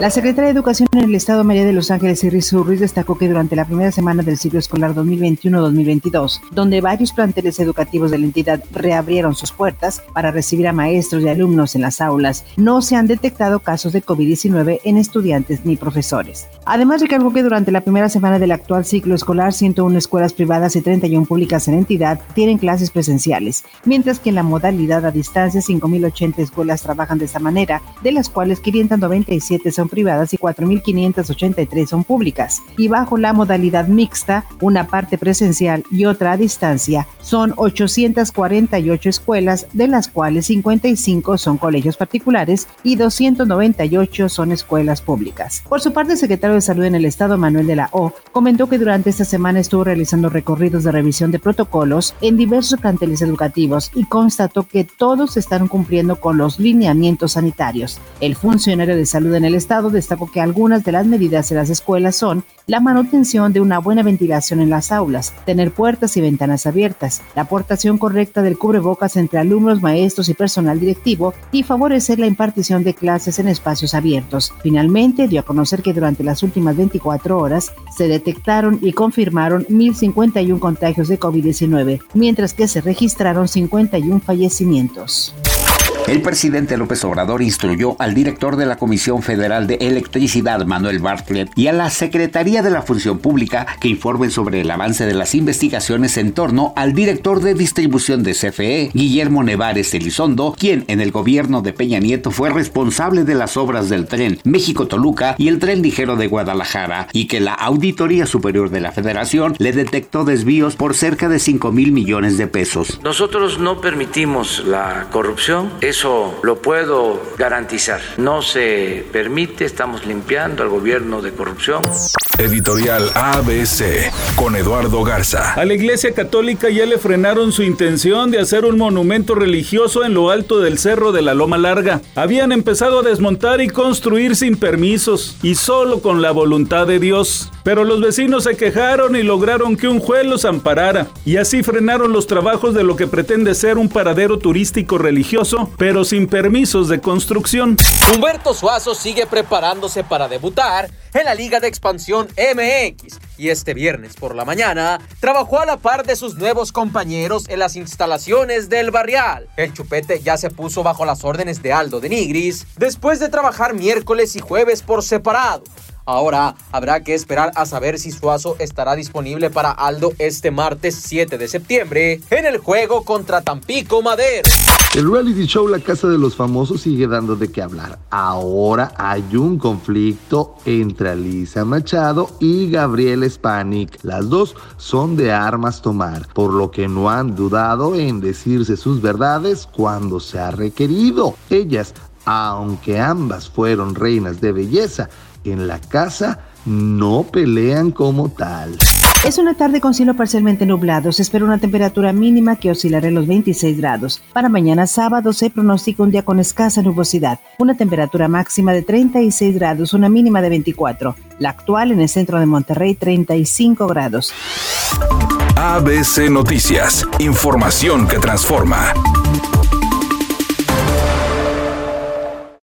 La secretaria de Educación en el Estado María de Los Ángeles, Iris Ruiz, destacó que durante la primera semana del ciclo escolar 2021-2022, donde varios planteles educativos de la entidad reabrieron sus puertas para recibir a maestros y alumnos en las aulas, no se han detectado casos de COVID-19 en estudiantes ni profesores. Además, recalcó que durante la primera semana del actual ciclo escolar, 101 escuelas privadas y 31 públicas en entidad tienen clases presenciales, mientras que en la modalidad a distancia, 5.080 escuelas trabajan de esta manera, de las cuales 597 son privadas y 4.583 son públicas. Y bajo la modalidad mixta, una parte presencial y otra a distancia, son 848 escuelas, de las cuales 55 son colegios particulares y 298 son escuelas públicas. Por su parte, el secretario de Salud en el Estado, Manuel de la O, comentó que durante esta semana estuvo realizando recorridos de revisión de protocolos en diversos planteles educativos y constató que todos están cumpliendo con los lineamientos sanitarios. El funcionario de salud en el Estado destacó que algunas de las medidas en las escuelas son la manutención de una buena ventilación en las aulas, tener puertas y ventanas abiertas, la aportación correcta del cubrebocas entre alumnos, maestros y personal directivo y favorecer la impartición de clases en espacios abiertos. Finalmente, dio a conocer que durante las últimas 24 horas se detectaron y confirmaron 1.051 contagios de COVID-19, mientras que se registraron 51 fallecimientos. El presidente López Obrador instruyó al director de la Comisión Federal de Electricidad, Manuel Bartlett, y a la Secretaría de la Función Pública que informen sobre el avance de las investigaciones en torno al director de distribución de CFE, Guillermo Nevares Elizondo, quien en el gobierno de Peña Nieto fue responsable de las obras del tren México-Toluca y el tren ligero de Guadalajara, y que la Auditoría Superior de la Federación le detectó desvíos por cerca de 5 mil millones de pesos. Nosotros no permitimos la corrupción eso lo puedo garantizar. No se permite, estamos limpiando al gobierno de corrupción. Editorial ABC con Eduardo Garza. A la Iglesia Católica ya le frenaron su intención de hacer un monumento religioso en lo alto del cerro de la Loma Larga. Habían empezado a desmontar y construir sin permisos y solo con la voluntad de Dios. Pero los vecinos se quejaron y lograron que un juez los amparara. Y así frenaron los trabajos de lo que pretende ser un paradero turístico religioso, pero sin permisos de construcción. Humberto Suazo sigue preparándose para debutar en la Liga de Expansión MX y este viernes por la mañana trabajó a la par de sus nuevos compañeros en las instalaciones del Barrial. El chupete ya se puso bajo las órdenes de Aldo de Nigris después de trabajar miércoles y jueves por separado. Ahora habrá que esperar a saber si Suazo estará disponible para Aldo este martes 7 de septiembre en el juego contra Tampico Madero. El reality show La Casa de los Famosos sigue dando de qué hablar. Ahora hay un conflicto entre Alisa Machado y Gabriel Spanik. Las dos son de armas tomar, por lo que no han dudado en decirse sus verdades cuando se ha requerido. Ellas, aunque ambas fueron reinas de belleza, en la casa no pelean como tal. Es una tarde con cielo parcialmente nublado. Se espera una temperatura mínima que oscilará en los 26 grados. Para mañana sábado se pronostica un día con escasa nubosidad. Una temperatura máxima de 36 grados, una mínima de 24. La actual en el centro de Monterrey, 35 grados. ABC Noticias. Información que transforma.